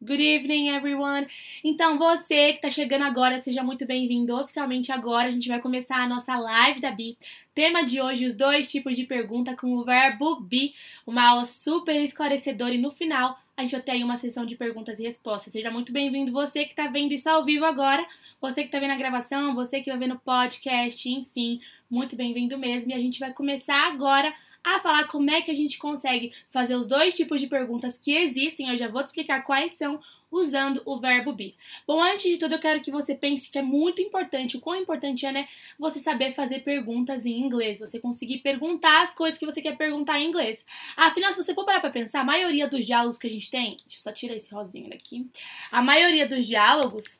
Good evening, everyone! Então, você que está chegando agora, seja muito bem-vindo oficialmente agora. A gente vai começar a nossa live da Bi. Tema de hoje, os dois tipos de pergunta com o verbo be. Uma aula super esclarecedora e no final a gente vai ter uma sessão de perguntas e respostas. Seja muito bem-vindo você que está vendo isso ao vivo agora, você que está vendo a gravação, você que vai ver no podcast, enfim, muito bem-vindo mesmo. E a gente vai começar agora a falar como é que a gente consegue fazer os dois tipos de perguntas que existem. Eu já vou te explicar quais são usando o verbo be. Bom, antes de tudo, eu quero que você pense que é muito importante, o quão importante é, né, você saber fazer perguntas em inglês, você conseguir perguntar as coisas que você quer perguntar em inglês. Afinal, se você for parar pra pensar, a maioria dos diálogos que a gente tem, deixa eu só tirar esse rosinho daqui, a maioria dos diálogos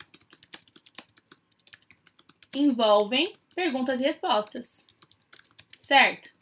envolvem perguntas e respostas, certo?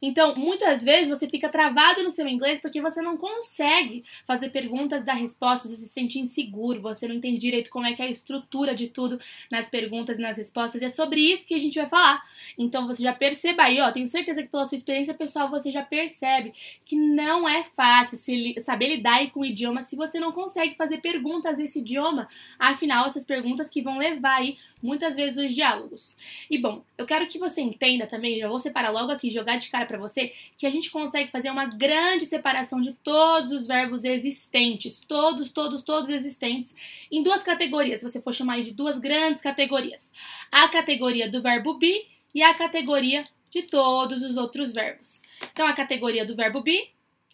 Então, muitas vezes você fica travado no seu inglês porque você não consegue fazer perguntas, dar respostas, você se sente inseguro, você não entende direito como é que é a estrutura de tudo nas perguntas e nas respostas. E é sobre isso que a gente vai falar. Então, você já perceba aí, ó, tenho certeza que pela sua experiência pessoal você já percebe que não é fácil saber lidar com o idioma se você não consegue fazer perguntas nesse idioma. Afinal, essas perguntas que vão levar aí muitas vezes os diálogos. E bom, eu quero que você entenda também, já vou separar logo aqui, jogar de cara para você, que a gente consegue fazer uma grande separação de todos os verbos existentes, todos, todos, todos existentes, em duas categorias. Se você for chamar de duas grandes categorias: a categoria do verbo be e a categoria de todos os outros verbos. Então, a categoria do verbo be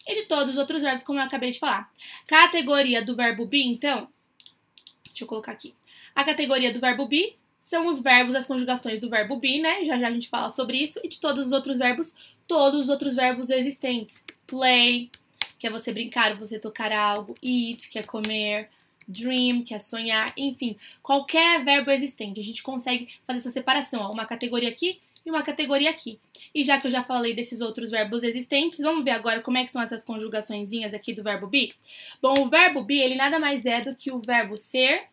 e de todos os outros verbos, como eu acabei de falar. Categoria do verbo be, então, deixa eu colocar aqui. A categoria do verbo be são os verbos, as conjugações do verbo be, né? Já já a gente fala sobre isso. E de todos os outros verbos, todos os outros verbos existentes. Play, que é você brincar, você tocar algo. Eat, que é comer. Dream, que é sonhar. Enfim, qualquer verbo existente. A gente consegue fazer essa separação. Ó, uma categoria aqui e uma categoria aqui. E já que eu já falei desses outros verbos existentes, vamos ver agora como é que são essas conjugaçõezinhas aqui do verbo be? Bom, o verbo be, ele nada mais é do que o verbo ser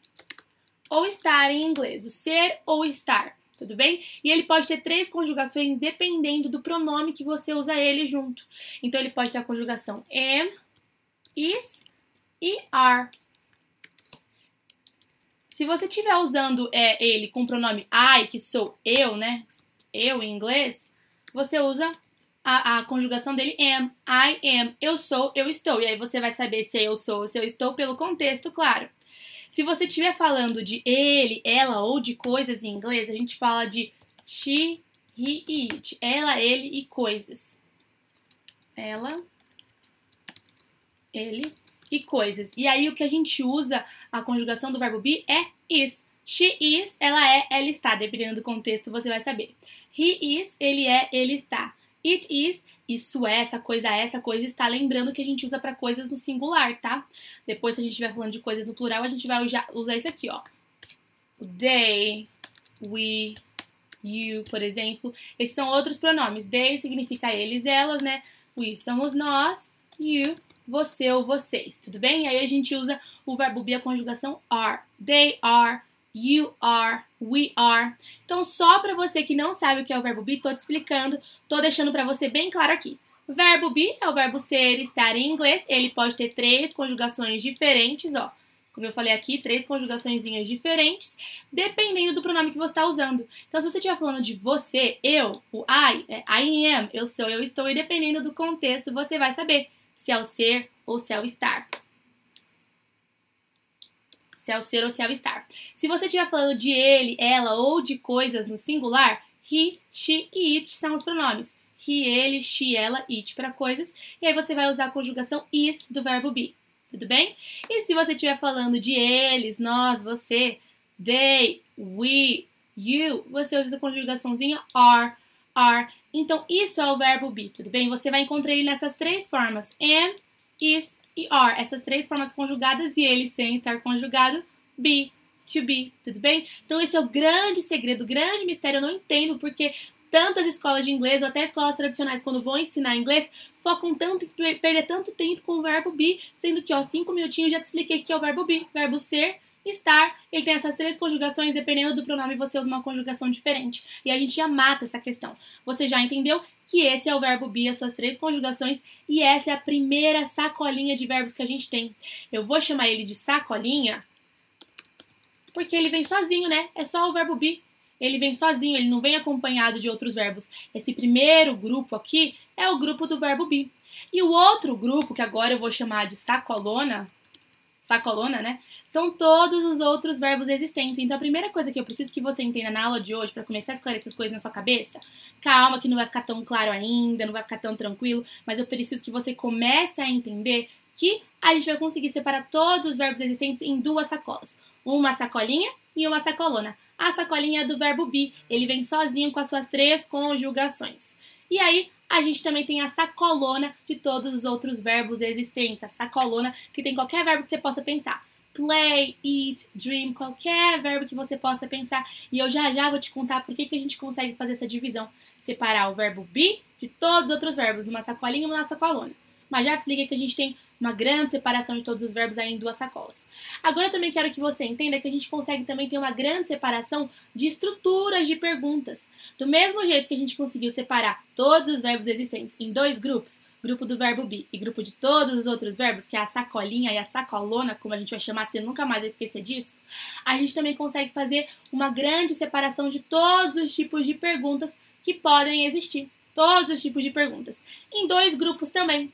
ou estar em inglês, o ser ou estar, tudo bem? E ele pode ter três conjugações dependendo do pronome que você usa ele junto. Então ele pode ter a conjugação am, is e are. Se você estiver usando é, ele com o pronome I, que sou eu, né? Eu em inglês, você usa a, a, conjugação dele am, I am, eu sou, eu estou. E aí você vai saber se eu sou ou se eu estou pelo contexto, claro. Se você estiver falando de ele, ela ou de coisas em inglês, a gente fala de she, he, it. Ela, ele e coisas. Ela, ele e coisas. E aí o que a gente usa a conjugação do verbo be é is. She is, ela é, ela está. Dependendo do contexto, você vai saber. He is, ele é, ele está. It is, isso é, essa coisa é, essa coisa está. Lembrando que a gente usa para coisas no singular, tá? Depois, se a gente estiver falando de coisas no plural, a gente vai usar, isso aqui, ó. They, we, you, por exemplo. Esses são outros pronomes. They significa eles, elas, né? We somos nós, you, você ou vocês, tudo bem? Aí a gente usa o verbo be, a conjugação are. They are, you are, we are. Então, só para você que não sabe o que é o verbo be, tô te explicando, tô deixando para você bem claro aqui. Verbo be é o verbo ser, estar em inglês. Ele pode ter três conjugações diferentes, ó. Como eu falei aqui, três conjugações diferentes, dependendo do pronome que você está usando. Então, se você estiver falando de você, eu, o I, é I am, eu sou, eu estou, e dependendo do contexto, você vai saber se é o ser ou se é o estar se é o ser ou se é o estar. Se você estiver falando de ele, ela ou de coisas no singular, he, she e it são os pronomes. He, ele, she, ela, it para coisas. E aí você vai usar a conjugação is do verbo be. Tudo bem? E se você estiver falando de eles, nós, você, they, we, you, você usa a conjugaçãozinha are, are. Então, isso é o verbo be, tudo bem? Você vai encontrar ele nessas três formas: am, is e are, essas três formas conjugadas e ele sem estar conjugado, be, to be, tudo bem? Então esse é o grande segredo, o grande mistério, eu não entendo porque tantas escolas de inglês ou até escolas tradicionais quando vão ensinar inglês focam tanto em perder tanto tempo com o verbo be, sendo que ó, cinco minutinhos já te expliquei que é o verbo be, verbo ser, estar, ele tem essas três conjugações, dependendo do pronome você usa uma conjugação diferente. E a gente já mata essa questão. Você já entendeu que esse é o verbo be, as suas três conjugações, e essa é a primeira sacolinha de verbos que a gente tem. Eu vou chamar ele de sacolinha porque ele vem sozinho, né? É só o verbo be. Ele vem sozinho, ele não vem acompanhado de outros verbos. Esse primeiro grupo aqui é o grupo do verbo be. E o outro grupo, que agora eu vou chamar de sacolona, sacolona, né? São todos os outros verbos existentes. Então a primeira coisa que eu preciso que você entenda na aula de hoje para começar a esclarecer essas coisas na sua cabeça, calma que não vai ficar tão claro ainda, não vai ficar tão tranquilo, mas eu preciso que você comece a entender que a gente vai conseguir separar todos os verbos existentes em duas sacolas. Uma sacolinha e uma sacolona. A sacolinha é do verbo be, ele vem sozinho com as suas três conjugações. E aí, a gente também tem a sacolona de todos os outros verbos existentes. A sacolona que tem qualquer verbo que você possa pensar. Play, eat, dream, qualquer verbo que você possa pensar. E eu já já vou te contar por que, que a gente consegue fazer essa divisão. Separar o verbo be de todos os outros verbos, numa sacolinha e numa sacolona. Mas já te expliquei que a gente tem uma grande separação de todos os verbos aí em duas sacolas. Agora eu também quero que você entenda que a gente consegue também ter uma grande separação de estruturas de perguntas. Do mesmo jeito que a gente conseguiu separar todos os verbos existentes em dois grupos, grupo do verbo be e grupo de todos os outros verbos, que é a sacolinha e a sacolona, como a gente vai chamar, se nunca mais esquecer disso, a gente também consegue fazer uma grande separação de todos os tipos de perguntas que podem existir. Todos os tipos de perguntas. Em dois grupos também.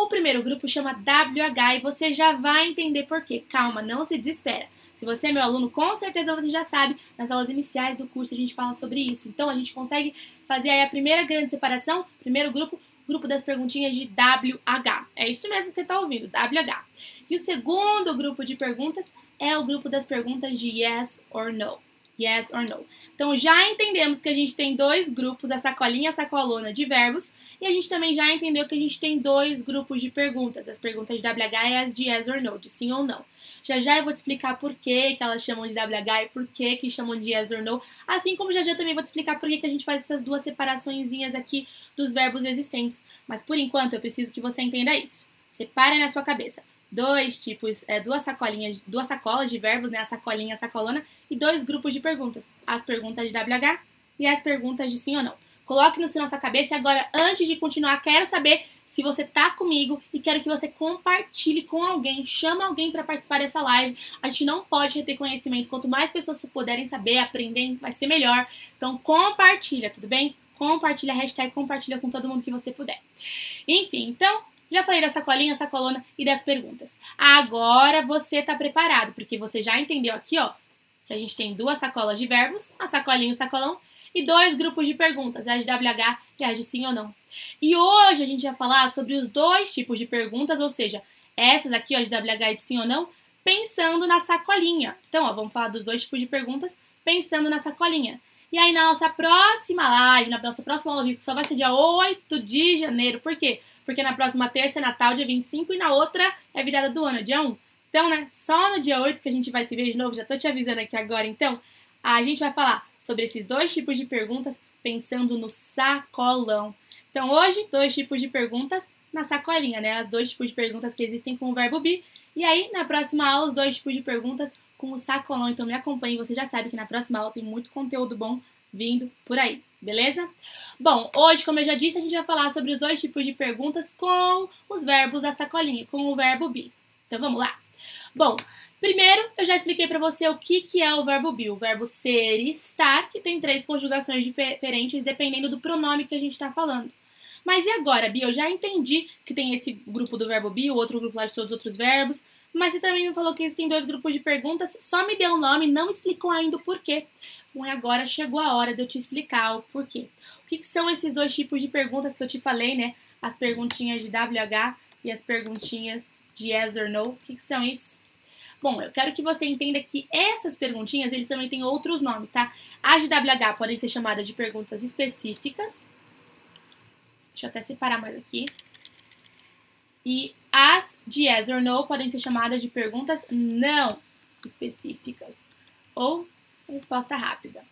O primeiro grupo chama WH e você já vai entender por quê. Calma, não se desespera. Se você é meu aluno, com certeza você já sabe, nas aulas iniciais do curso a gente fala sobre isso. Então a gente consegue fazer aí a primeira grande separação, primeiro grupo, grupo das perguntinhas de WH. É isso mesmo que você está ouvindo, WH. E o segundo grupo de perguntas é o grupo das perguntas de yes or no. Yes or no. Então já entendemos que a gente tem dois grupos, a sacolinha e a sacolona de verbos, e a gente também já entendeu que a gente tem dois grupos de perguntas, as perguntas de WH e as de yes or no, de sim ou não. Já já eu vou te explicar por que, que elas chamam de WH e por que, que chamam de yes or no, assim como já já também vou te explicar por que, que a gente faz essas duas separaçõezinhas aqui dos verbos existentes. Mas por enquanto eu preciso que você entenda isso. Separe na sua cabeça dois tipos, é, duas sacolinhas, duas sacolas de verbos, né, a sacolinha a sacolona, e dois grupos de perguntas, as perguntas de WH e as perguntas de sim ou não. Coloque no na sua cabeça e agora, antes de continuar, quero saber se você tá comigo e quero que você compartilhe com alguém, chama alguém para participar dessa live. A gente não pode reter conhecimento, quanto mais pessoas puderem saber, aprender, vai ser melhor. Então compartilha, tudo bem? Compartilha, hashtag compartilha com todo mundo que você puder. Enfim, então, já falei da sacolinha, sacolona e das perguntas. Agora você tá preparado, porque você já entendeu aqui, ó, que a gente tem duas sacolas de verbos, a sacolinha e o sacolão, e dois grupos de perguntas, as de WH e as de sim ou não. E hoje a gente vai falar sobre os dois tipos de perguntas, ou seja, essas aqui, ó, de WH e de sim ou não, pensando na sacolinha. Então, ó, vamos falar dos dois tipos de perguntas pensando na sacolinha. E aí, na nossa próxima live, na nossa próxima aula que só vai ser dia 8 de janeiro. Por quê? Porque na próxima terça é Natal, dia 25, e na outra é virada do ano, dia 1. Então, né, só no dia 8 que a gente vai se ver de novo, já tô te avisando aqui agora, então, a gente vai falar sobre esses dois tipos de perguntas pensando no sacolão. Então, hoje, dois tipos de perguntas na sacolinha, né? As dois tipos de perguntas que existem com o verbo be. E aí, na próxima aula, os dois tipos de perguntas com o sacolão. Então, me acompanhe, você já sabe que na próxima aula tem muito conteúdo bom vindo por aí, beleza? Bom, hoje, como eu já disse, a gente vai falar sobre os dois tipos de perguntas com os verbos da sacolinha, com o verbo be. Então, vamos lá. Bom, Primeiro, eu já expliquei para você o que, que é o verbo be. O verbo ser e estar, que tem três conjugações diferentes dependendo do pronome que a gente está falando. Mas e agora, Bia? Eu já entendi que tem esse grupo do verbo be, o outro grupo lá de todos os outros verbos. Mas você também me falou que existem dois grupos de perguntas, só me deu o um nome, não explicou ainda o porquê. Bom, e agora chegou a hora de eu te explicar o porquê. O que, que são esses dois tipos de perguntas que eu te falei, né? As perguntinhas de WH e as perguntinhas de yes or no. O que, que são isso? Bom, eu quero que você entenda que essas perguntinhas, eles também têm outros nomes, tá? As de WH podem ser chamadas de perguntas específicas. Deixa eu até separar mais aqui. E as de yes or no podem ser chamadas de perguntas não específicas. Ou resposta rápida.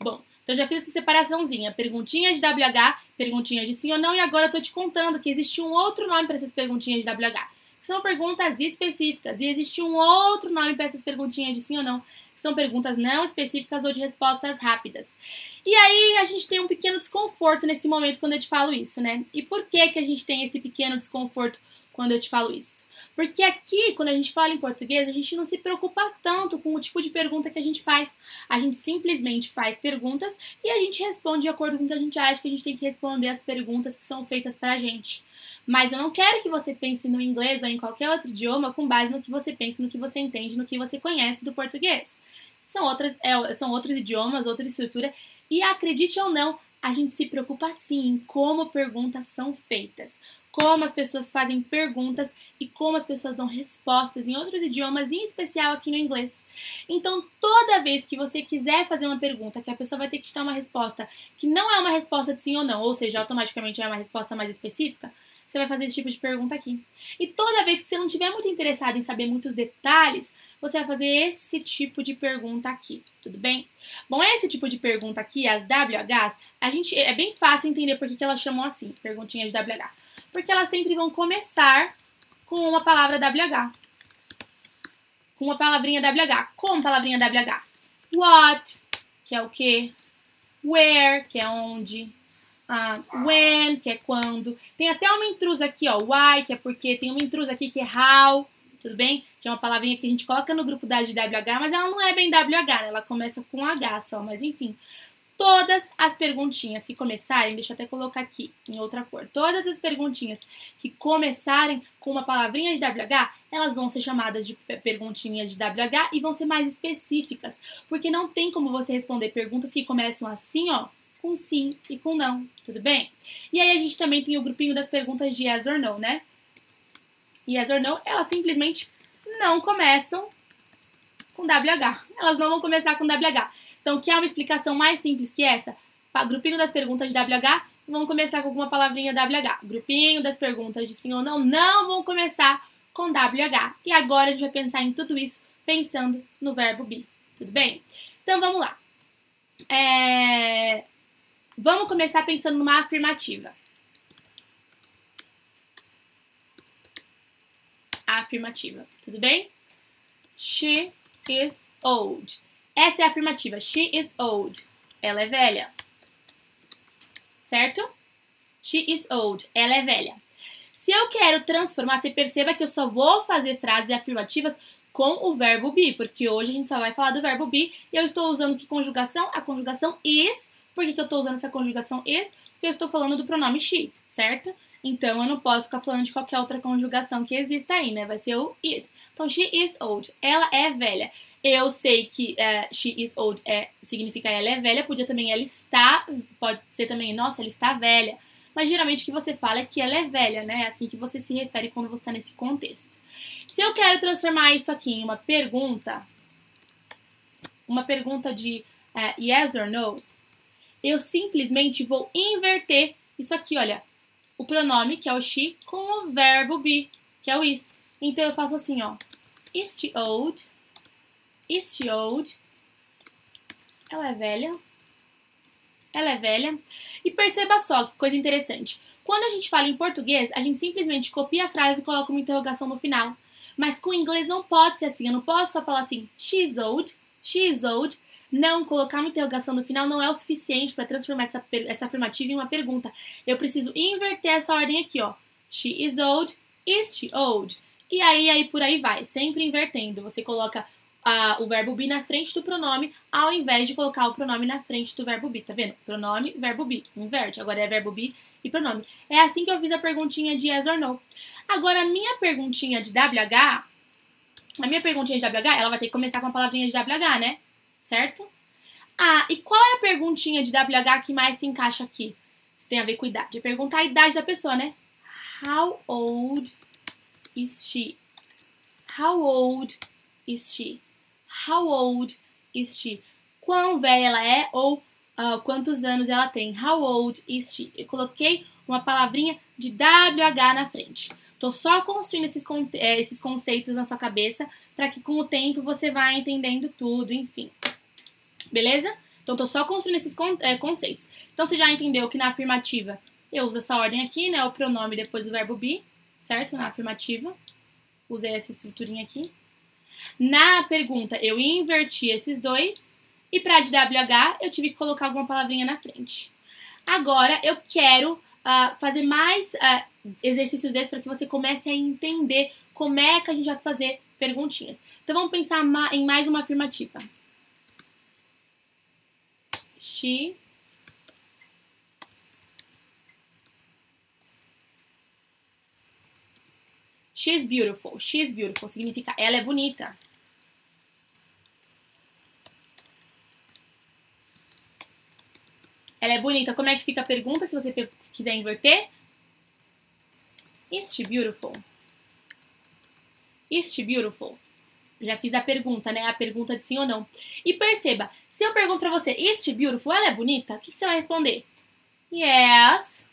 Bom, então já fiz essa separaçãozinha. Perguntinhas de WH, perguntinhas de sim ou não. E agora eu te contando que existe um outro nome para essas perguntinhas de WH são perguntas específicas. E existe um outro nome para essas perguntinhas de sim ou não, que são perguntas não específicas ou de respostas rápidas. E aí a gente tem um pequeno desconforto nesse momento quando eu te falo isso, né? E por que, que a gente tem esse pequeno desconforto quando eu te falo isso? Porque aqui, quando a gente fala em português, a gente não se preocupa tanto com o tipo de pergunta que a gente faz. A gente simplesmente faz perguntas e a gente responde de acordo com o que a gente acha que a gente tem que responder as perguntas que são feitas pra gente. Mas eu não quero que você pense no inglês ou em qualquer outro idioma com base no que você pensa, no que você entende, no que você conhece do português. São, outras, é, são outros idiomas, outra estrutura. E acredite ou não, a gente se preocupa sim em como perguntas são feitas como as pessoas fazem perguntas e como as pessoas dão respostas em outros idiomas, em especial aqui no inglês. Então, toda vez que você quiser fazer uma pergunta que a pessoa vai ter que te dar uma resposta que não é uma resposta de sim ou não, ou seja, automaticamente é uma resposta mais específica, você vai fazer esse tipo de pergunta aqui. E toda vez que você não estiver muito interessado em saber muitos detalhes, você vai fazer esse tipo de pergunta aqui, tudo bem? Bom, esse tipo de pergunta aqui, as WHs, a gente é bem fácil entender por que, que elas chamam assim, perguntinhas de WH porque elas sempre vão começar com uma palavra WH. Com uma palavrinha WH. Como palavrinha WH? What, que é o que? Where, que é onde? Uh, when, que é quando. Tem até uma intrusa aqui, ó. Why, que é porque. Tem uma intrusa aqui que é how, tudo bem? Que é uma palavrinha que a gente coloca no grupo da WH, mas ela não é bem WH, né? Ela começa com H só, mas enfim todas as perguntinhas que começarem, deixa eu até colocar aqui em outra cor, todas as perguntinhas que começarem com uma palavrinha de WH, elas vão ser chamadas de perguntinhas de WH e vão ser mais específicas, porque não tem como você responder perguntas que começam assim, ó, com sim e com não, tudo bem? E aí a gente também tem o grupinho das perguntas de yes or no, né? Yes or no, elas simplesmente não começam com WH. Elas não vão começar com WH. Então, quer uma explicação mais simples que essa? Grupinho das perguntas de WH, vamos começar com alguma palavrinha WH. Grupinho das perguntas de sim ou não, não vão começar com WH. E agora a gente vai pensar em tudo isso pensando no verbo be. Tudo bem? Então, vamos lá. É... Vamos começar pensando numa afirmativa. Afirmativa, tudo bem? She is old. Essa é a afirmativa. She is old. Ela é velha. Certo? She is old. Ela é velha. Se eu quero transformar, você perceba que eu só vou fazer frases afirmativas com o verbo be, porque hoje a gente só vai falar do verbo be e eu estou usando que conjugação? A conjugação is. Por que, que eu estou usando essa conjugação is? Porque eu estou falando do pronome she, certo? Então eu não posso ficar falando de qualquer outra conjugação que exista aí, né? Vai ser o is. Então, she is old. Ela é velha. Eu sei que uh, she is old é, significa ela é velha, podia também ela está, pode ser também, nossa, ela está velha. Mas geralmente o que você fala é que ela é velha, né? É assim que você se refere quando você está nesse contexto. Se eu quero transformar isso aqui em uma pergunta, uma pergunta de uh, yes or no, eu simplesmente vou inverter isso aqui, olha, o pronome, que é o she, com o verbo be, que é o is. Então eu faço assim, ó, is she old? She old? Ela é velha? Ela é velha? E perceba só que coisa interessante. Quando a gente fala em português, a gente simplesmente copia a frase e coloca uma interrogação no final. Mas com inglês não pode ser assim. Eu não posso só falar assim, she's old, she's old. Não, colocar uma interrogação no final não é o suficiente para transformar essa, essa afirmativa em uma pergunta. Eu preciso inverter essa ordem aqui, ó. She is old, is she old? E aí, aí por aí vai, sempre invertendo. Você coloca o verbo be na frente do pronome, ao invés de colocar o pronome na frente do verbo be, tá vendo? Pronome, verbo be, inverte. Agora é verbo be e pronome. É assim que eu fiz a perguntinha de yes or no. Agora, a minha perguntinha de WH, a minha perguntinha de WH, ela vai ter que começar com a palavrinha de WH, né? Certo? Ah, e qual é a perguntinha de WH que mais se encaixa aqui? Isso tem a ver com idade. É perguntar a idade da pessoa, né? How old is she? How old is she? How old is she? Quão velha ela é ou uh, quantos anos ela tem. How old is she? Eu coloquei uma palavrinha de WH na frente. Tô só construindo esses, é, esses conceitos na sua cabeça para que com o tempo você vá entendendo tudo, enfim. Beleza? Então tô só construindo esses é, conceitos. Então você já entendeu que na afirmativa eu uso essa ordem aqui, né? O pronome depois do verbo be, certo? Na afirmativa. Usei essa estruturinha aqui. Na pergunta, eu inverti esses dois. E para de WH, eu tive que colocar alguma palavrinha na frente. Agora, eu quero uh, fazer mais uh, exercícios desses para que você comece a entender como é que a gente vai fazer perguntinhas. Então, vamos pensar em mais uma afirmativa. She She's beautiful. She's beautiful significa ela é bonita. Ela é bonita. Como é que fica a pergunta se você quiser inverter? Is she beautiful? Is she beautiful? Já fiz a pergunta, né? A pergunta de sim ou não. E perceba, se eu pergunto pra você, is she beautiful? Ela é bonita? O que você vai responder? Yes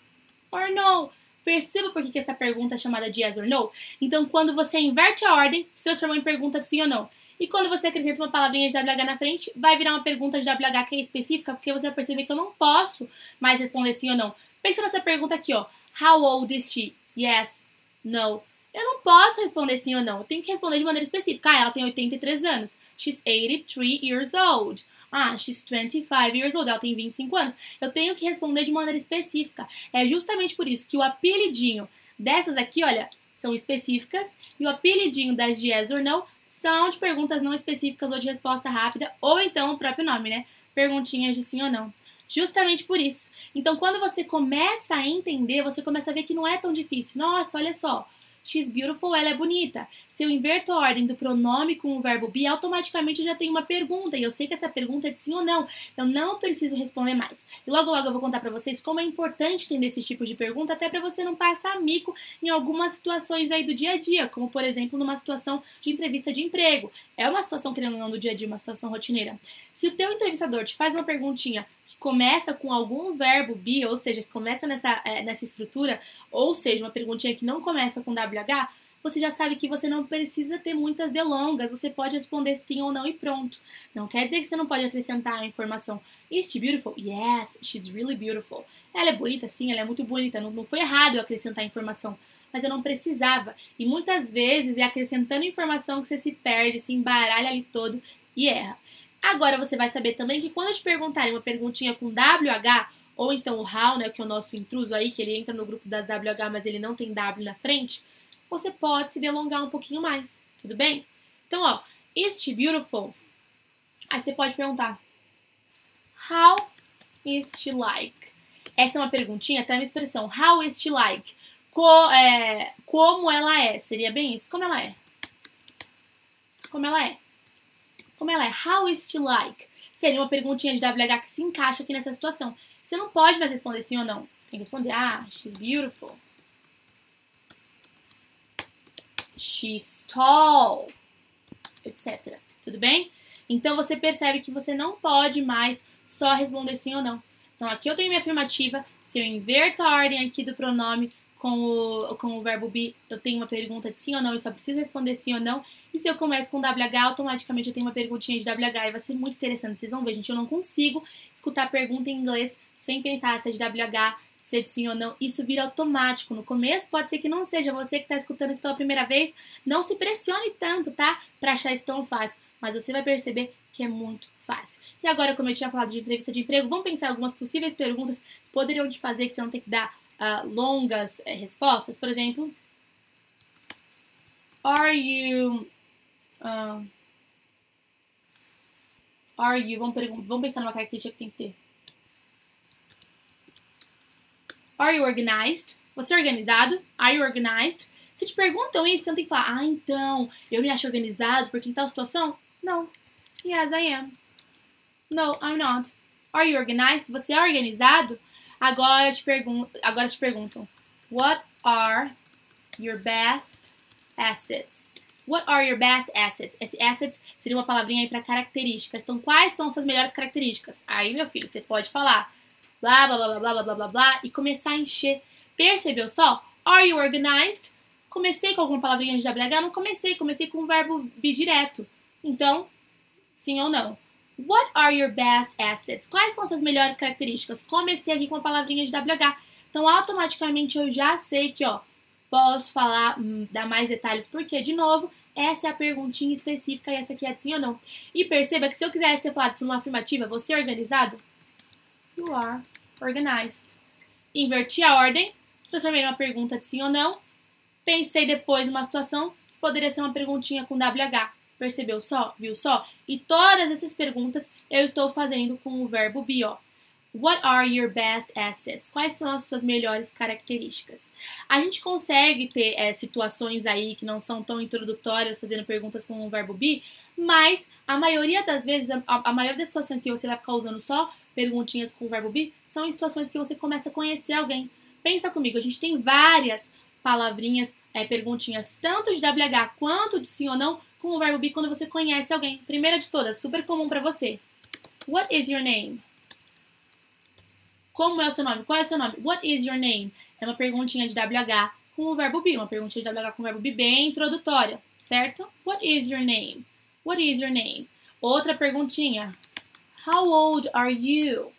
or no. Perceba por que, essa pergunta é chamada de yes or no? Então, quando você inverte a ordem, se transforma em pergunta de sim ou não. E quando você acrescenta uma palavrinha de WH na frente, vai virar uma pergunta de WH que é específica, porque você vai perceber que eu não posso mais responder sim ou não. Pensa nessa pergunta aqui, ó. How old is she? Yes, no. Eu não posso responder sim ou não. Eu tenho que responder de maneira específica. Ah, ela tem 83 anos. She's 83 years old. Ah, she's 25 years old. Ela tem 25 anos. Eu tenho que responder de maneira específica. É justamente por isso que o apelidinho dessas aqui, olha, são específicas. E o apelidinho das de yes or no são de perguntas não específicas ou de resposta rápida. Ou então o próprio nome, né? Perguntinhas de sim ou não. Justamente por isso. Então, quando você começa a entender, você começa a ver que não é tão difícil. Nossa, olha só. She's beautiful, ela é bonita. Se eu inverto a ordem do pronome com o verbo be, automaticamente eu já tenho uma pergunta e eu sei que essa pergunta é de sim ou não. Eu não preciso responder mais. E logo logo eu vou contar para vocês como é importante entender esse tipo de pergunta, até para você não passar mico em algumas situações aí do dia a dia, como por exemplo numa situação de entrevista de emprego. É uma situação querendo ou não do dia a dia, uma situação rotineira. Se o teu entrevistador te faz uma perguntinha que começa com algum verbo be, ou seja, que começa nessa, é, nessa estrutura, ou seja, uma perguntinha que não começa com WH, você já sabe que você não precisa ter muitas delongas, você pode responder sim ou não e pronto. Não quer dizer que você não pode acrescentar a informação. Is she beautiful? Yes, she's really beautiful. Ela é bonita, sim, ela é muito bonita. Não, não foi errado eu acrescentar a informação, mas eu não precisava. E muitas vezes é acrescentando informação que você se perde, se embaralha ali todo e erra. Agora você vai saber também que quando te perguntarem uma perguntinha com WH, ou então o HOW, né, que é o nosso intruso aí, que ele entra no grupo das WH, mas ele não tem W na frente, você pode se delongar um pouquinho mais, tudo bem? Então, ó, is she beautiful? Aí você pode perguntar, how is she like? Essa é uma perguntinha, até uma expressão, how is she like? Co é, como ela é, seria bem isso? Como ela é? Como ela é? Como ela é? How is she like? Seria uma perguntinha de WH que se encaixa aqui nessa situação. Você não pode mais responder sim ou não. Tem que responder, ah, she's beautiful. She's tall. Etc. Tudo bem? Então você percebe que você não pode mais só responder sim ou não. Então aqui eu tenho minha afirmativa. Se eu inverto a ordem aqui do pronome, com o, com o verbo be, eu tenho uma pergunta de sim ou não, eu só preciso responder sim ou não. E se eu começo com WH, automaticamente eu tenho uma perguntinha de WH e vai ser muito interessante. Vocês vão ver, gente, eu não consigo escutar pergunta em inglês sem pensar se é de WH, se é de sim ou não. Isso vira automático. No começo pode ser que não seja. Você que está escutando isso pela primeira vez, não se pressione tanto, tá? Para achar isso tão fácil. Mas você vai perceber que é muito fácil. E agora, como eu tinha falado de entrevista de emprego, vamos pensar algumas possíveis perguntas que poderiam te fazer que você não tem que dar uh, longas uh, respostas. Por exemplo, Are you. Uh, are you. Vamos, vamos pensar numa característica que tem que ter. Are you organized? Você é organizado? Are you organized? Se te perguntam isso, você não tem que falar, ah, então, eu me acho organizado porque em tal situação? Não. Yes, I am. No, I'm not. Are you organized? Você é organizado? Agora te, pergunto, agora te perguntam: What are your best assets? What are your best assets? Esse assets seria uma palavrinha aí para características. Então, quais são suas melhores características? Aí, meu filho, você pode falar blá, blá, blá, blá, blá, blá, blá, blá e começar a encher. Percebeu só? Are you organized? Comecei com alguma palavrinha de WH? Não comecei, comecei com um verbo bidireto. Então, sim ou não. What are your best assets? Quais são suas melhores características? Comecei aqui com a palavrinha de WH. Então, automaticamente eu já sei que, ó, Posso falar, hum, dar mais detalhes, porque, de novo, essa é a perguntinha específica e essa aqui é sim ou não. E perceba que se eu quisesse ter falado isso numa afirmativa, você é organizado? You are organized. Inverti a ordem, transformei numa pergunta de sim ou não. Pensei depois numa situação que poderia ser uma perguntinha com WH. Percebeu só? Viu só? E todas essas perguntas eu estou fazendo com o verbo be, ó. What are your best assets? Quais são as suas melhores características? A gente consegue ter é, situações aí que não são tão introdutórias, fazendo perguntas com o verbo be, mas a maioria das vezes, a, a das situações que você vai ficar usando só perguntinhas com o verbo be são em situações que você começa a conhecer alguém. Pensa comigo, a gente tem várias palavrinhas, é, perguntinhas, tanto de WH quanto de sim ou não, com o verbo be quando você conhece alguém. Primeira de todas, super comum para você. What is your name? Como é o seu nome? Qual é o seu nome? What is your name? É uma perguntinha de WH com o verbo be, uma perguntinha de WH com o verbo be bem introdutória, certo? What is your name? What is your name? Outra perguntinha. How old are you?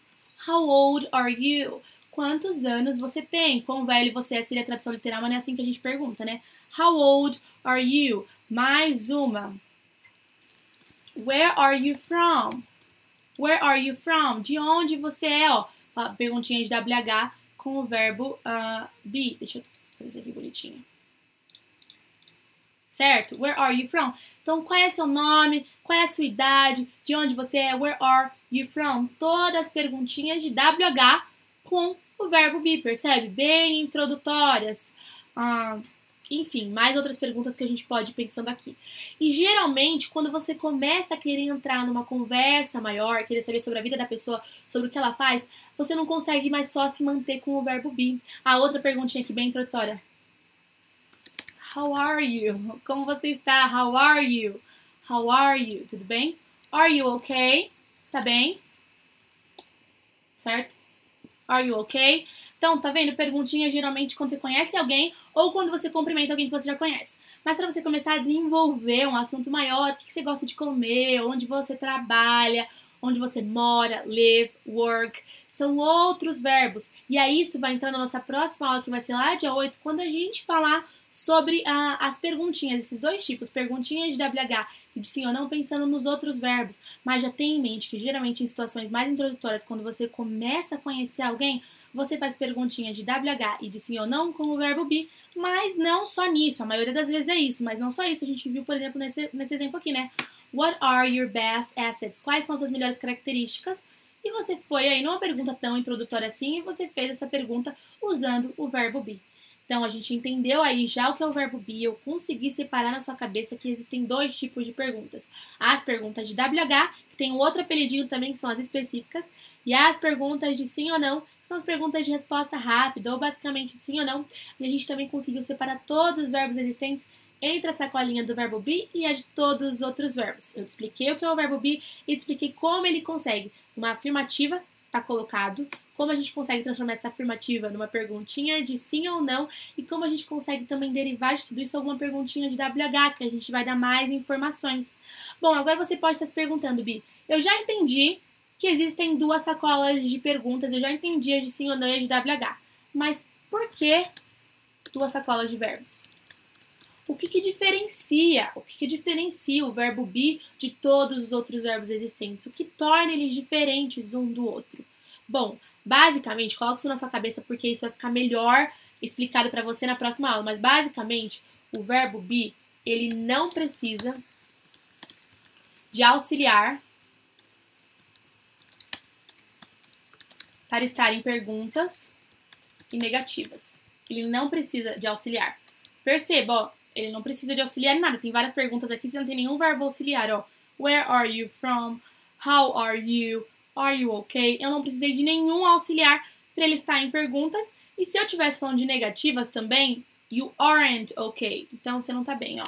How old are you? Quantos anos você tem? Quão velho você é? Seria tradução literal, mas não é assim que a gente pergunta, né? How old are you? Mais uma. Where are you from? Where are you from? De onde você é? Ó, perguntinha de WH com o verbo uh, be. Deixa eu fazer aqui bonitinho. Certo? Where are you from? Então, qual é seu nome? Qual é a sua idade? De onde você é? Where are you from? Todas as perguntinhas de WH com o verbo be, percebe? Bem introdutórias. Uh, enfim, mais outras perguntas que a gente pode ir pensando aqui. E geralmente, quando você começa a querer entrar numa conversa maior, querer saber sobre a vida da pessoa, sobre o que ela faz, você não consegue mais só se manter com o verbo be. A outra perguntinha aqui bem introdutória. How are you? Como você está? How are you? How are you? Tudo bem? Are you okay? Está bem? Certo? Are you okay? Então, tá vendo? Perguntinha geralmente quando você conhece alguém ou quando você cumprimenta alguém que você já conhece. Mas para você começar a desenvolver um assunto maior, o que você gosta de comer, onde você trabalha, onde você mora, live, work, são outros verbos. E aí isso vai entrar na nossa próxima aula, que vai ser lá dia 8, quando a gente falar sobre ah, as perguntinhas, esses dois tipos, perguntinhas de WH e de sim ou não, pensando nos outros verbos. Mas já tenha em mente que geralmente em situações mais introdutórias, quando você começa a conhecer alguém, você faz perguntinhas de WH e de sim ou não com o verbo be, mas não só nisso, a maioria das vezes é isso, mas não só isso, a gente viu, por exemplo, nesse, nesse exemplo aqui, né? What are your best assets? Quais são suas melhores características? E você foi aí numa pergunta tão introdutória assim e você fez essa pergunta usando o verbo be. Então a gente entendeu aí já o que é o verbo be, eu consegui separar na sua cabeça que existem dois tipos de perguntas. As perguntas de WH, que tem um outro apelidinho também, que são as específicas, e as perguntas de sim ou não, que são as perguntas de resposta rápida, ou basicamente de sim ou não. E a gente também conseguiu separar todos os verbos existentes entre a sacolinha do verbo be e a de todos os outros verbos. Eu te expliquei o que é o verbo be e te expliquei como ele consegue uma afirmativa está colocado, como a gente consegue transformar essa afirmativa numa perguntinha de sim ou não e como a gente consegue também derivar de tudo isso alguma perguntinha de WH, que a gente vai dar mais informações. Bom, agora você pode estar se perguntando, Bi, eu já entendi que existem duas sacolas de perguntas, eu já entendi as de sim ou não e as de WH, mas por que duas sacolas de verbos? O que, que diferencia? O que, que diferencia o verbo be de todos os outros verbos existentes? O que torna eles diferentes um do outro? Bom, basicamente, coloque isso na sua cabeça porque isso vai ficar melhor explicado para você na próxima aula. Mas basicamente, o verbo be ele não precisa de auxiliar para estar em perguntas e negativas. Ele não precisa de auxiliar. Perceba, ó, ele não precisa de auxiliar em nada. Tem várias perguntas aqui, você não tem nenhum verbo auxiliar, ó. Where are you from? How are you? Are you okay? Eu não precisei de nenhum auxiliar para ele estar em perguntas. E se eu estivesse falando de negativas também, you aren't okay. Então você não tá bem, ó.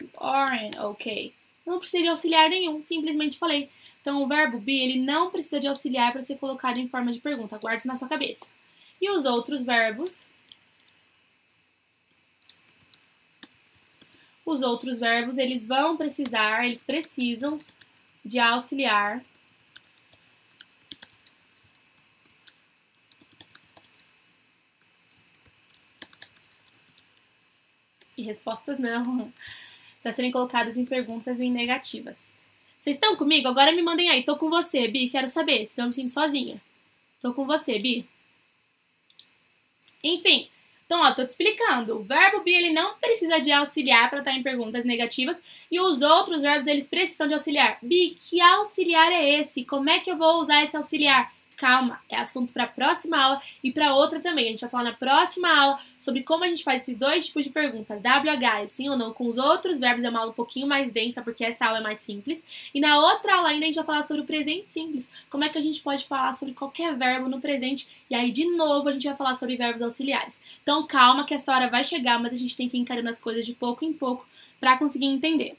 You aren't okay. Eu não precisei de auxiliar nenhum, simplesmente falei. Então o verbo be, ele não precisa de auxiliar para ser colocado em forma de pergunta. Guarde isso na sua cabeça. E os outros verbos Os outros verbos, eles vão precisar, eles precisam de auxiliar e respostas não, para serem colocadas em perguntas em negativas. Vocês estão comigo? Agora me mandem aí. Tô com você, Bi. Quero saber, se eu me sinto sozinha. Tô com você, Bi. Enfim, então, ó, tô te explicando. O verbo be, ele não precisa de auxiliar para estar em perguntas negativas. E os outros verbos, eles precisam de auxiliar. Be, que auxiliar é esse? Como é que eu vou usar esse auxiliar? Calma, é assunto para a próxima aula e para outra também. A gente vai falar na próxima aula sobre como a gente faz esses dois tipos de perguntas, WH, sim ou não, com os outros verbos é uma aula um pouquinho mais densa, porque essa aula é mais simples. E na outra aula ainda a gente vai falar sobre o presente simples, como é que a gente pode falar sobre qualquer verbo no presente, e aí de novo a gente vai falar sobre verbos auxiliares. Então calma que essa hora vai chegar, mas a gente tem que ir encarando as coisas de pouco em pouco para conseguir entender.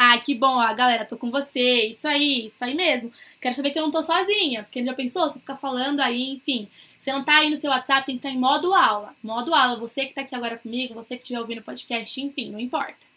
Ah, que bom, ó, galera, tô com você, isso aí, isso aí mesmo. Quero saber que eu não tô sozinha, porque já pensou? Você fica falando aí, enfim. Você não tá aí no seu WhatsApp, tem que estar tá em modo aula. Modo aula, você que tá aqui agora comigo, você que estiver ouvindo o podcast, enfim, não importa.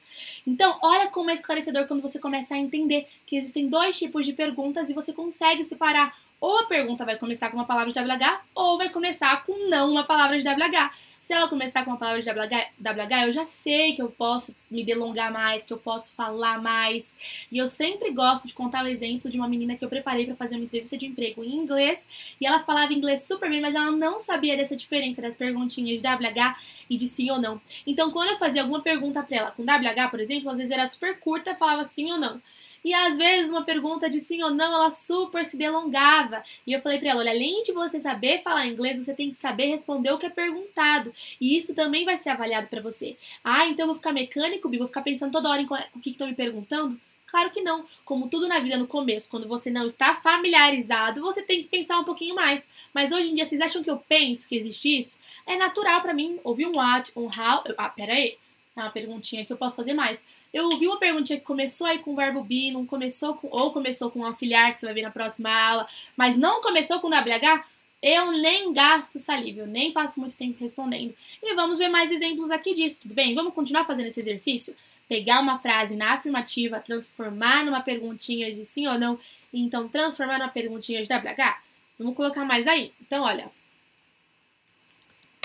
Então, olha como é esclarecedor quando você começa a entender que existem dois tipos de perguntas e você consegue separar ou a pergunta vai começar com uma palavra de WH ou vai começar com não uma palavra de WH. Se ela começar com uma palavra de WH, eu já sei que eu posso me delongar mais, que eu posso falar mais. E eu sempre gosto de contar o exemplo de uma menina que eu preparei para fazer uma entrevista de emprego em inglês. E ela falava inglês super bem, mas ela não sabia dessa diferença das perguntinhas de WH e de sim ou não. Então, quando eu fazia alguma pergunta para ela com WH, por exemplo, às vezes era super curta, falava sim ou não. E às vezes uma pergunta de sim ou não, ela super se delongava. E eu falei para ela, olha, além de você saber falar inglês, você tem que saber responder o que é perguntado. E isso também vai ser avaliado para você. Ah, então eu vou ficar mecânico, Bi, vou ficar pensando toda hora em o que estão me perguntando? Claro que não. Como tudo na vida no começo, quando você não está familiarizado, você tem que pensar um pouquinho mais. Mas hoje em dia, vocês acham que eu penso que existe isso? É natural para mim ouvir um what, um how. Ah, pera aí. Uma perguntinha que eu posso fazer mais. Eu ouvi uma perguntinha que começou aí com verbo be, não começou com, ou começou com auxiliar, que você vai ver na próxima aula, mas não começou com WH, eu nem gasto saliva, eu nem passo muito tempo respondendo. E vamos ver mais exemplos aqui disso, tudo bem? Vamos continuar fazendo esse exercício? Pegar uma frase na afirmativa, transformar numa perguntinha de sim ou não, e então transformar numa perguntinha de WH? Vamos colocar mais aí. Então, olha.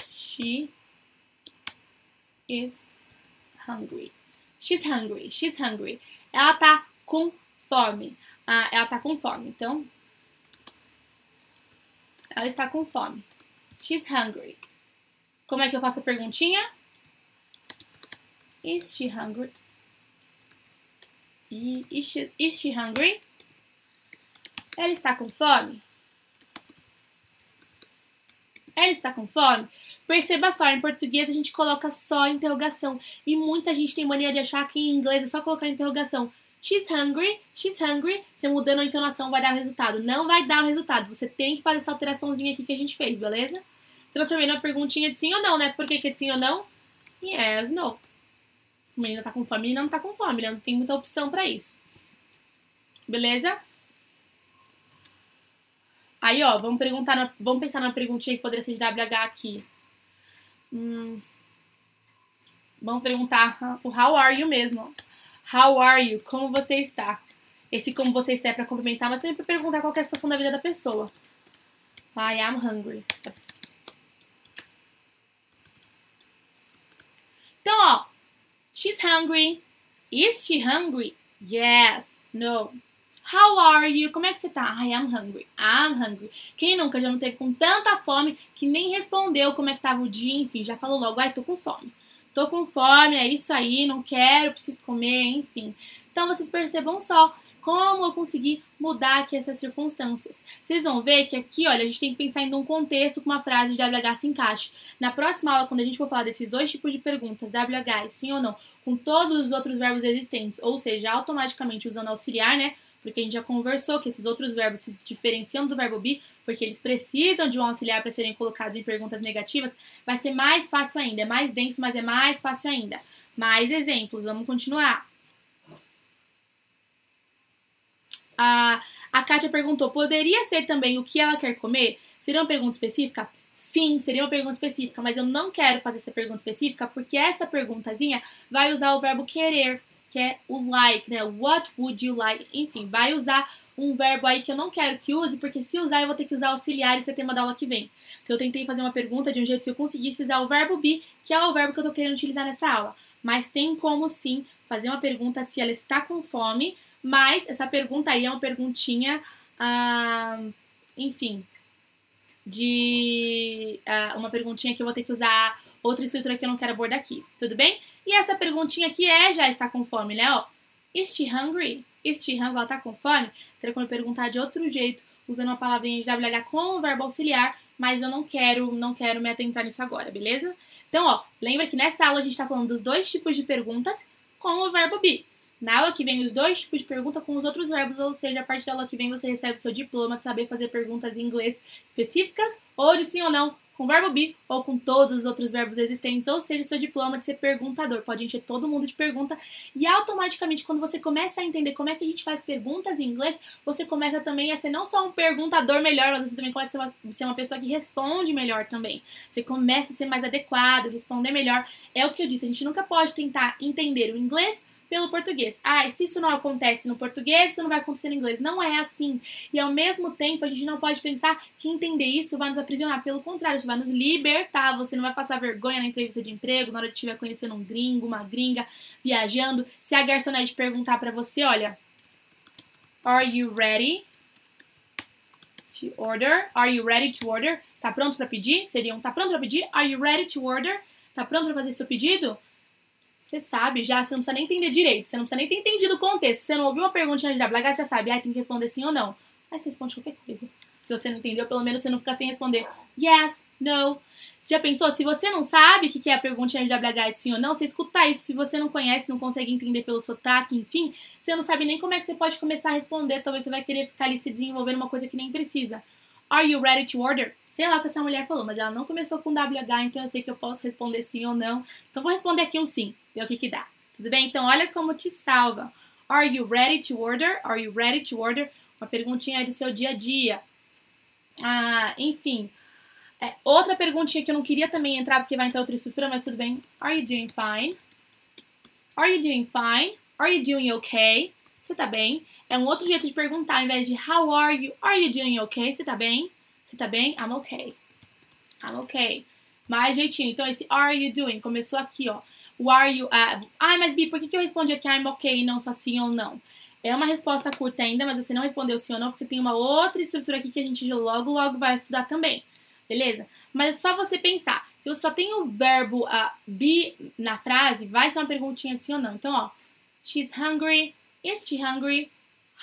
She is hungry. She's hungry. She's hungry. Ela tá com fome. Ah, ela tá com fome. Então, ela está com fome. She's hungry. Como é que eu faço a perguntinha? Is she hungry? Is she, is she hungry? Ela está com fome? Ela está com fome? Perceba só, em português a gente coloca só interrogação. E muita gente tem mania de achar que em inglês é só colocar interrogação. She's hungry, she's hungry. Você mudando a entonação vai dar o resultado. Não vai dar o resultado. Você tem que fazer essa alteraçãozinha aqui que a gente fez, beleza? Transformei numa perguntinha de sim ou não, né? Por que, que é de sim ou não? Yes, no. A menina tá com fome, a menina não tá com fome, né? Não tem muita opção para isso. Beleza? Aí, ó, vamos perguntar, na, vamos pensar na perguntinha que poderia ser de WH aqui. Hum, vamos perguntar o how are you mesmo. How are you? Como você está? Esse como você está é para cumprimentar, mas também para perguntar qual é a situação da vida da pessoa. I am hungry. Então, ó. She's hungry. Is she hungry? Yes. No. How are you? Como é que você tá? I am hungry. I'm hungry. Quem nunca já não teve com tanta fome que nem respondeu como é que tava o dia, enfim, já falou logo, ai, tô com fome. Tô com fome, é isso aí, não quero, preciso comer, enfim. Então vocês percebam só como eu consegui mudar aqui essas circunstâncias. Vocês vão ver que aqui, olha, a gente tem que pensar em um contexto com uma frase de WH se encaixe. Na próxima aula, quando a gente for falar desses dois tipos de perguntas, WH, sim ou não, com todos os outros verbos existentes, ou seja, automaticamente usando auxiliar, né? Porque a gente já conversou que esses outros verbos se diferenciam do verbo be, porque eles precisam de um auxiliar para serem colocados em perguntas negativas, vai ser mais fácil ainda. É mais denso, mas é mais fácil ainda. Mais exemplos, vamos continuar. A, a Kátia perguntou: poderia ser também o que ela quer comer? Seria uma pergunta específica? Sim, seria uma pergunta específica, mas eu não quero fazer essa pergunta específica porque essa perguntazinha vai usar o verbo querer. Que é o like, né? What would you like? Enfim, vai usar um verbo aí que eu não quero que use, porque se usar eu vou ter que usar auxiliar e isso é tema da aula que vem. Então eu tentei fazer uma pergunta de um jeito que eu conseguisse usar o verbo be, que é o verbo que eu tô querendo utilizar nessa aula. Mas tem como sim fazer uma pergunta se ela está com fome, mas essa pergunta aí é uma perguntinha, ah, enfim, de ah, uma perguntinha que eu vou ter que usar outra estrutura que eu não quero abordar aqui, tudo bem? E essa perguntinha aqui é já está com fome, né? Ó, is she hungry? Is she hungry? Ela tá com fome? Teria como perguntar de outro jeito, usando uma palavrinha de WH com o verbo auxiliar, mas eu não quero, não quero me atentar nisso agora, beleza? Então, ó, lembra que nessa aula a gente está falando dos dois tipos de perguntas com o verbo be. Na aula que vem, os dois tipos de pergunta com os outros verbos, ou seja, a partir da aula que vem você recebe o seu diploma de saber fazer perguntas em inglês específicas ou de sim ou não com verbo be ou com todos os outros verbos existentes, ou seja, seu diploma de ser perguntador. Pode encher todo mundo de pergunta e automaticamente, quando você começa a entender como é que a gente faz perguntas em inglês, você começa também a ser não só um perguntador melhor, mas você também começa a ser uma, ser uma pessoa que responde melhor também. Você começa a ser mais adequado, responder melhor. É o que eu disse, a gente nunca pode tentar entender o inglês pelo português. Ah, se isso não acontece no português, isso não vai acontecer no inglês. Não é assim. E ao mesmo tempo, a gente não pode pensar que entender isso vai nos aprisionar. Pelo contrário, isso vai nos libertar. Você não vai passar vergonha na entrevista de emprego, na hora de estiver conhecendo um gringo, uma gringa, viajando. Se a garçonete perguntar para você, olha, Are you ready to order? Are you ready to order? Tá pronto para pedir? Seria um tá pronto para pedir? Are you ready to order? Tá pronto para fazer seu pedido? Você sabe já, você não precisa nem entender direito, você não precisa nem ter entendido o contexto. Você não ouviu uma perguntinha de você já sabe, ah, tem que responder sim ou não. Aí você responde qualquer coisa. Se você não entendeu, pelo menos você não fica sem responder yes, no. Você já pensou? Se você não sabe o que é a perguntinha de WH de sim ou não, você escuta isso. Se você não conhece, não consegue entender pelo sotaque, enfim, você não sabe nem como é que você pode começar a responder. Talvez você vai querer ficar ali se desenvolvendo uma coisa que nem precisa. Are you ready to order? Sei lá o que essa mulher falou, mas ela não começou com WH, então eu sei que eu posso responder sim ou não. Então vou responder aqui um sim, ver o que que dá. Tudo bem? Então olha como te salva. Are you ready to order? Are you ready to order? Uma perguntinha do seu dia a dia. Ah, enfim. É, outra perguntinha que eu não queria também entrar porque vai entrar outra estrutura, mas tudo bem. Are you doing fine? Are you doing fine? Are you doing okay? Você tá bem? É um outro jeito de perguntar, ao invés de How are you? Are you doing okay? Você tá bem? Você tá bem? I'm okay. I'm okay. Mais jeitinho. Então, esse are you doing começou aqui, ó. O are you. Uh, ah, mas Bi, por que, que eu respondi aqui I'm okay e não só sim ou não? É uma resposta curta ainda, mas você não respondeu sim ou não, porque tem uma outra estrutura aqui que a gente logo, logo vai estudar também. Beleza? Mas é só você pensar. Se você só tem o verbo uh, be na frase, vai ser uma perguntinha de sim ou não. Então, ó. She's hungry. Is she hungry?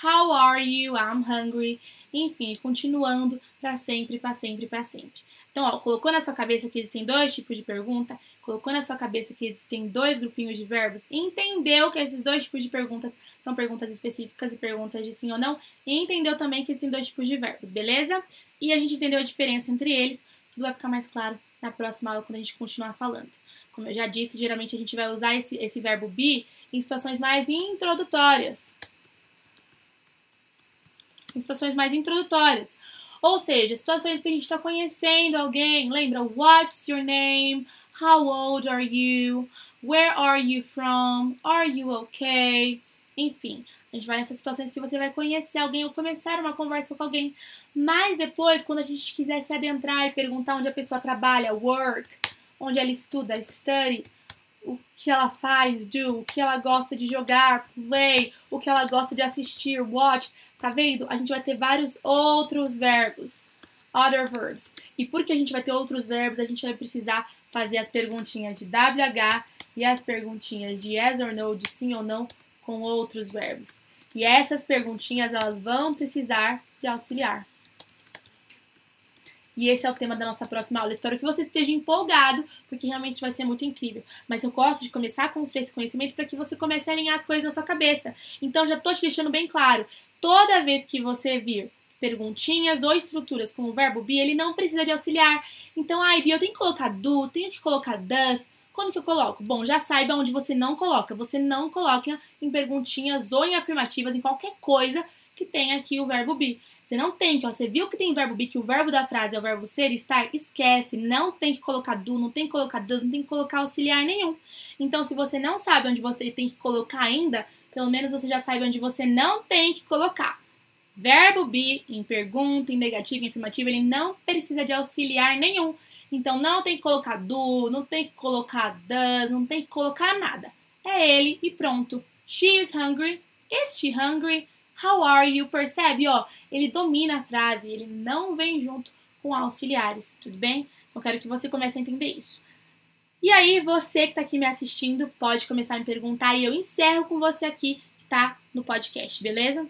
How are you? I'm hungry. Enfim, continuando para sempre, para sempre, para sempre. Então, ó, colocou na sua cabeça que existem dois tipos de pergunta, colocou na sua cabeça que existem dois grupinhos de verbos, entendeu que esses dois tipos de perguntas são perguntas específicas e perguntas de sim ou não, e entendeu também que existem dois tipos de verbos, beleza? E a gente entendeu a diferença entre eles, tudo vai ficar mais claro na próxima aula quando a gente continuar falando. Como eu já disse, geralmente a gente vai usar esse, esse verbo be em situações mais introdutórias situações mais introdutórias. Ou seja, situações que a gente está conhecendo alguém. Lembra? What's your name? How old are you? Where are you from? Are you okay? Enfim, a gente vai nessas situações que você vai conhecer alguém ou começar uma conversa com alguém. Mas depois, quando a gente quiser se adentrar e perguntar onde a pessoa trabalha, work, onde ela estuda, study, o que ela faz, do, o que ela gosta de jogar, play, o que ela gosta de assistir, watch, Tá vendo? A gente vai ter vários outros verbos. Other verbs. E porque a gente vai ter outros verbos, a gente vai precisar fazer as perguntinhas de WH e as perguntinhas de yes or no, de sim ou não, com outros verbos. E essas perguntinhas, elas vão precisar de auxiliar. E esse é o tema da nossa próxima aula. Espero que você esteja empolgado, porque realmente vai ser muito incrível. Mas eu gosto de começar a construir esse conhecimento para que você comece a alinhar as coisas na sua cabeça. Então, já estou te deixando bem claro toda vez que você vir perguntinhas ou estruturas com o verbo be, ele não precisa de auxiliar. Então, ai, Bi, eu tenho que colocar do, tenho que colocar does. Quando que eu coloco? Bom, já saiba onde você não coloca. Você não coloca em perguntinhas ou em afirmativas, em qualquer coisa que tenha aqui o verbo be. Você não tem que, ó, você viu que tem verbo be, que o verbo da frase é o verbo ser, estar, esquece, não tem que colocar do, não tem que colocar does, não tem que colocar auxiliar nenhum. Então, se você não sabe onde você tem que colocar ainda, pelo menos você já sabe onde você não tem que colocar. Verbo be, em pergunta, em negativo, em afirmativo, ele não precisa de auxiliar nenhum. Então, não tem que colocar do, não tem que colocar does, não tem que colocar nada. É ele e pronto. She is hungry. Is she hungry? How are you? Percebe? Ó, ele domina a frase, ele não vem junto com auxiliares, tudo bem? Então, quero que você comece a entender isso. E aí, você que está aqui me assistindo, pode começar a me perguntar e eu encerro com você aqui que está no podcast, beleza?